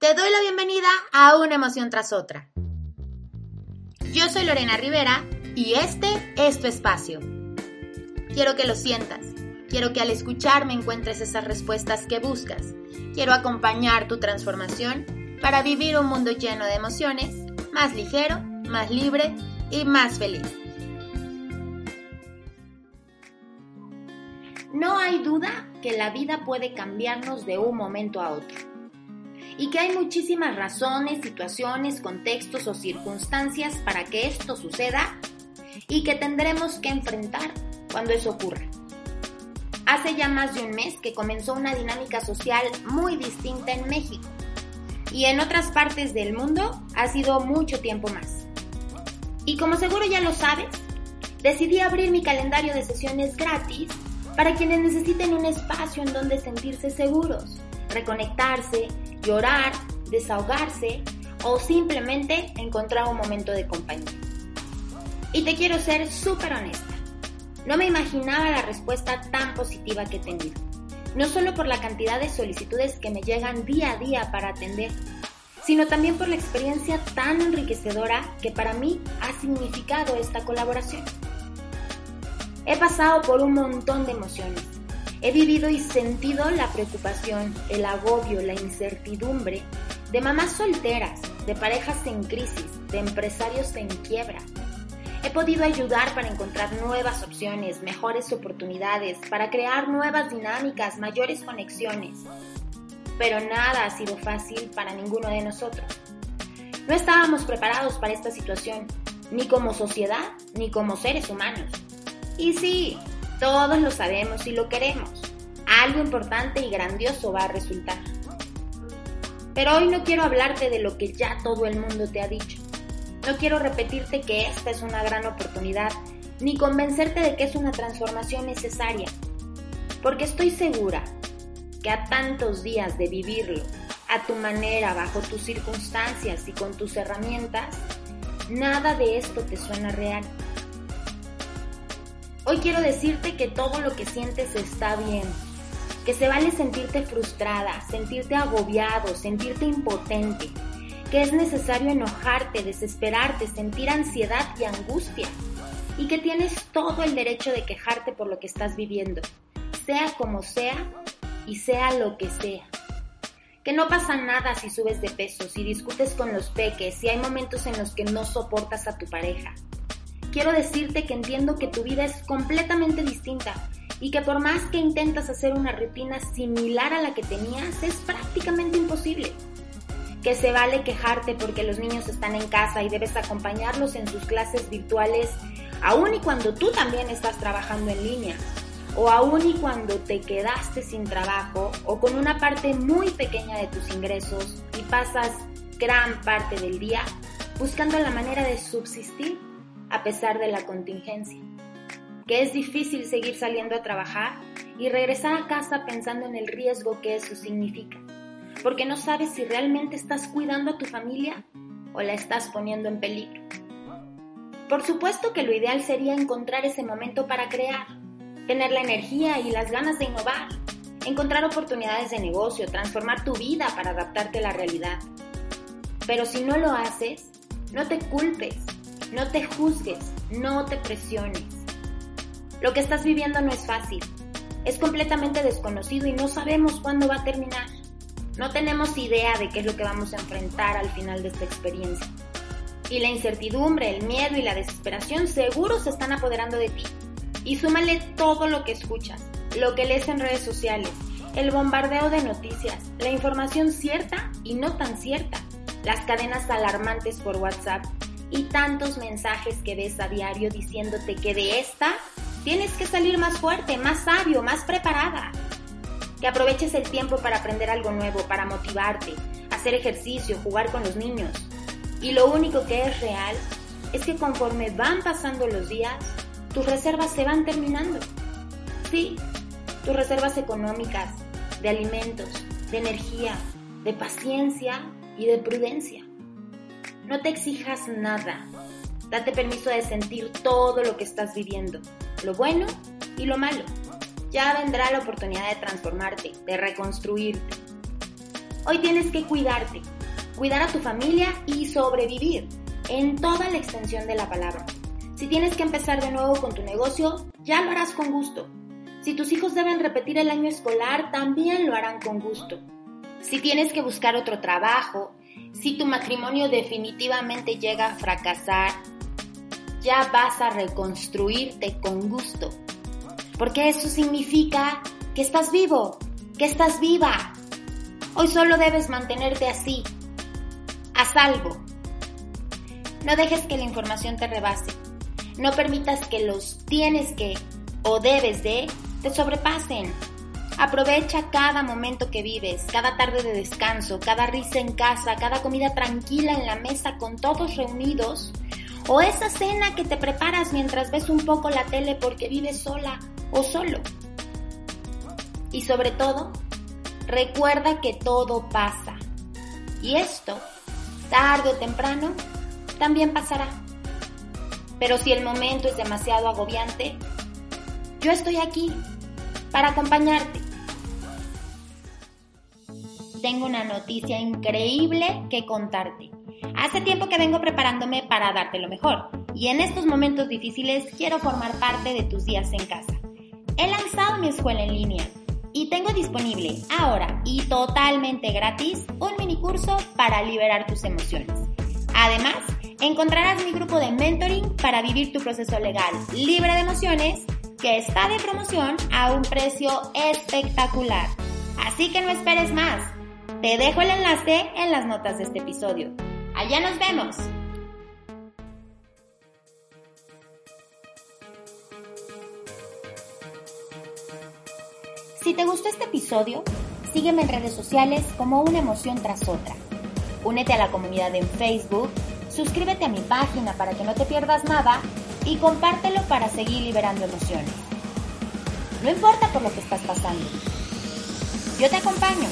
Te doy la bienvenida a una emoción tras otra. Yo soy Lorena Rivera y este es tu espacio. Quiero que lo sientas. Quiero que al escucharme encuentres esas respuestas que buscas. Quiero acompañar tu transformación para vivir un mundo lleno de emociones, más ligero, más libre y más feliz. No hay duda que la vida puede cambiarnos de un momento a otro y que hay muchísimas razones, situaciones, contextos o circunstancias para que esto suceda y que tendremos que enfrentar cuando eso ocurra. Hace ya más de un mes que comenzó una dinámica social muy distinta en México y en otras partes del mundo ha sido mucho tiempo más. Y como seguro ya lo sabes, decidí abrir mi calendario de sesiones gratis para quienes necesiten un espacio en donde sentirse seguros, reconectarse, llorar, desahogarse o simplemente encontrar un momento de compañía. Y te quiero ser súper honesta. No me imaginaba la respuesta tan positiva que he tenido. No solo por la cantidad de solicitudes que me llegan día a día para atender, sino también por la experiencia tan enriquecedora que para mí ha significado esta colaboración. He pasado por un montón de emociones. He vivido y sentido la preocupación, el agobio, la incertidumbre de mamás solteras, de parejas en crisis, de empresarios en quiebra. He podido ayudar para encontrar nuevas opciones, mejores oportunidades, para crear nuevas dinámicas, mayores conexiones. Pero nada ha sido fácil para ninguno de nosotros. No estábamos preparados para esta situación, ni como sociedad, ni como seres humanos. Y sí, todos lo sabemos y lo queremos. Algo importante y grandioso va a resultar. Pero hoy no quiero hablarte de lo que ya todo el mundo te ha dicho. No quiero repetirte que esta es una gran oportunidad, ni convencerte de que es una transformación necesaria. Porque estoy segura que a tantos días de vivirlo, a tu manera, bajo tus circunstancias y con tus herramientas, nada de esto te suena real. Hoy quiero decirte que todo lo que sientes está bien, que se vale sentirte frustrada, sentirte agobiado, sentirte impotente, que es necesario enojarte, desesperarte, sentir ansiedad y angustia, y que tienes todo el derecho de quejarte por lo que estás viviendo, sea como sea y sea lo que sea. Que no pasa nada si subes de peso, si discutes con los peques, si hay momentos en los que no soportas a tu pareja quiero decirte que entiendo que tu vida es completamente distinta y que por más que intentas hacer una rutina similar a la que tenías, es prácticamente imposible. Que se vale quejarte porque los niños están en casa y debes acompañarlos en sus clases virtuales, aun y cuando tú también estás trabajando en línea, o aun y cuando te quedaste sin trabajo o con una parte muy pequeña de tus ingresos y pasas gran parte del día buscando la manera de subsistir a pesar de la contingencia, que es difícil seguir saliendo a trabajar y regresar a casa pensando en el riesgo que eso significa, porque no sabes si realmente estás cuidando a tu familia o la estás poniendo en peligro. Por supuesto que lo ideal sería encontrar ese momento para crear, tener la energía y las ganas de innovar, encontrar oportunidades de negocio, transformar tu vida para adaptarte a la realidad. Pero si no lo haces, no te culpes, no te juzgues, no te presiones. Lo que estás viviendo no es fácil. Es completamente desconocido y no sabemos cuándo va a terminar. No tenemos idea de qué es lo que vamos a enfrentar al final de esta experiencia. Y la incertidumbre, el miedo y la desesperación seguro se están apoderando de ti. Y súmale todo lo que escuchas, lo que lees en redes sociales, el bombardeo de noticias, la información cierta y no tan cierta, las cadenas alarmantes por WhatsApp y tantos mensajes que ves a diario diciéndote que de esta tienes que salir más fuerte, más sabio, más preparada. Que aproveches el tiempo para aprender algo nuevo, para motivarte, hacer ejercicio, jugar con los niños. Y lo único que es real es que conforme van pasando los días, tus reservas se van terminando. Sí, tus reservas económicas, de alimentos, de energía, de paciencia y de prudencia. No te exijas nada. Date permiso de sentir todo lo que estás viviendo, lo bueno y lo malo. Ya vendrá la oportunidad de transformarte, de reconstruirte. Hoy tienes que cuidarte, cuidar a tu familia y sobrevivir en toda la extensión de la palabra. Si tienes que empezar de nuevo con tu negocio, ya lo harás con gusto. Si tus hijos deben repetir el año escolar, también lo harán con gusto. Si tienes que buscar otro trabajo, si tu matrimonio definitivamente llega a fracasar, ya vas a reconstruirte con gusto. Porque eso significa que estás vivo, que estás viva. Hoy solo debes mantenerte así, a salvo. No dejes que la información te rebase. No permitas que los tienes que o debes de te sobrepasen. Aprovecha cada momento que vives, cada tarde de descanso, cada risa en casa, cada comida tranquila en la mesa con todos reunidos, o esa cena que te preparas mientras ves un poco la tele porque vives sola o solo. Y sobre todo, recuerda que todo pasa. Y esto, tarde o temprano, también pasará. Pero si el momento es demasiado agobiante, yo estoy aquí para acompañarte. Tengo una noticia increíble que contarte. Hace tiempo que vengo preparándome para darte lo mejor y en estos momentos difíciles quiero formar parte de tus días en casa. He lanzado mi escuela en línea y tengo disponible ahora y totalmente gratis un mini curso para liberar tus emociones. Además, encontrarás mi grupo de mentoring para vivir tu proceso legal libre de emociones que está de promoción a un precio espectacular. Así que no esperes más. Te dejo el enlace en las notas de este episodio. Allá nos vemos. Si te gustó este episodio, sígueme en redes sociales como una emoción tras otra. Únete a la comunidad en Facebook suscríbete a mi página para que no te pierdas nada y compártelo para seguir liberando emociones. No importa por lo que estás pasando. Yo te acompaño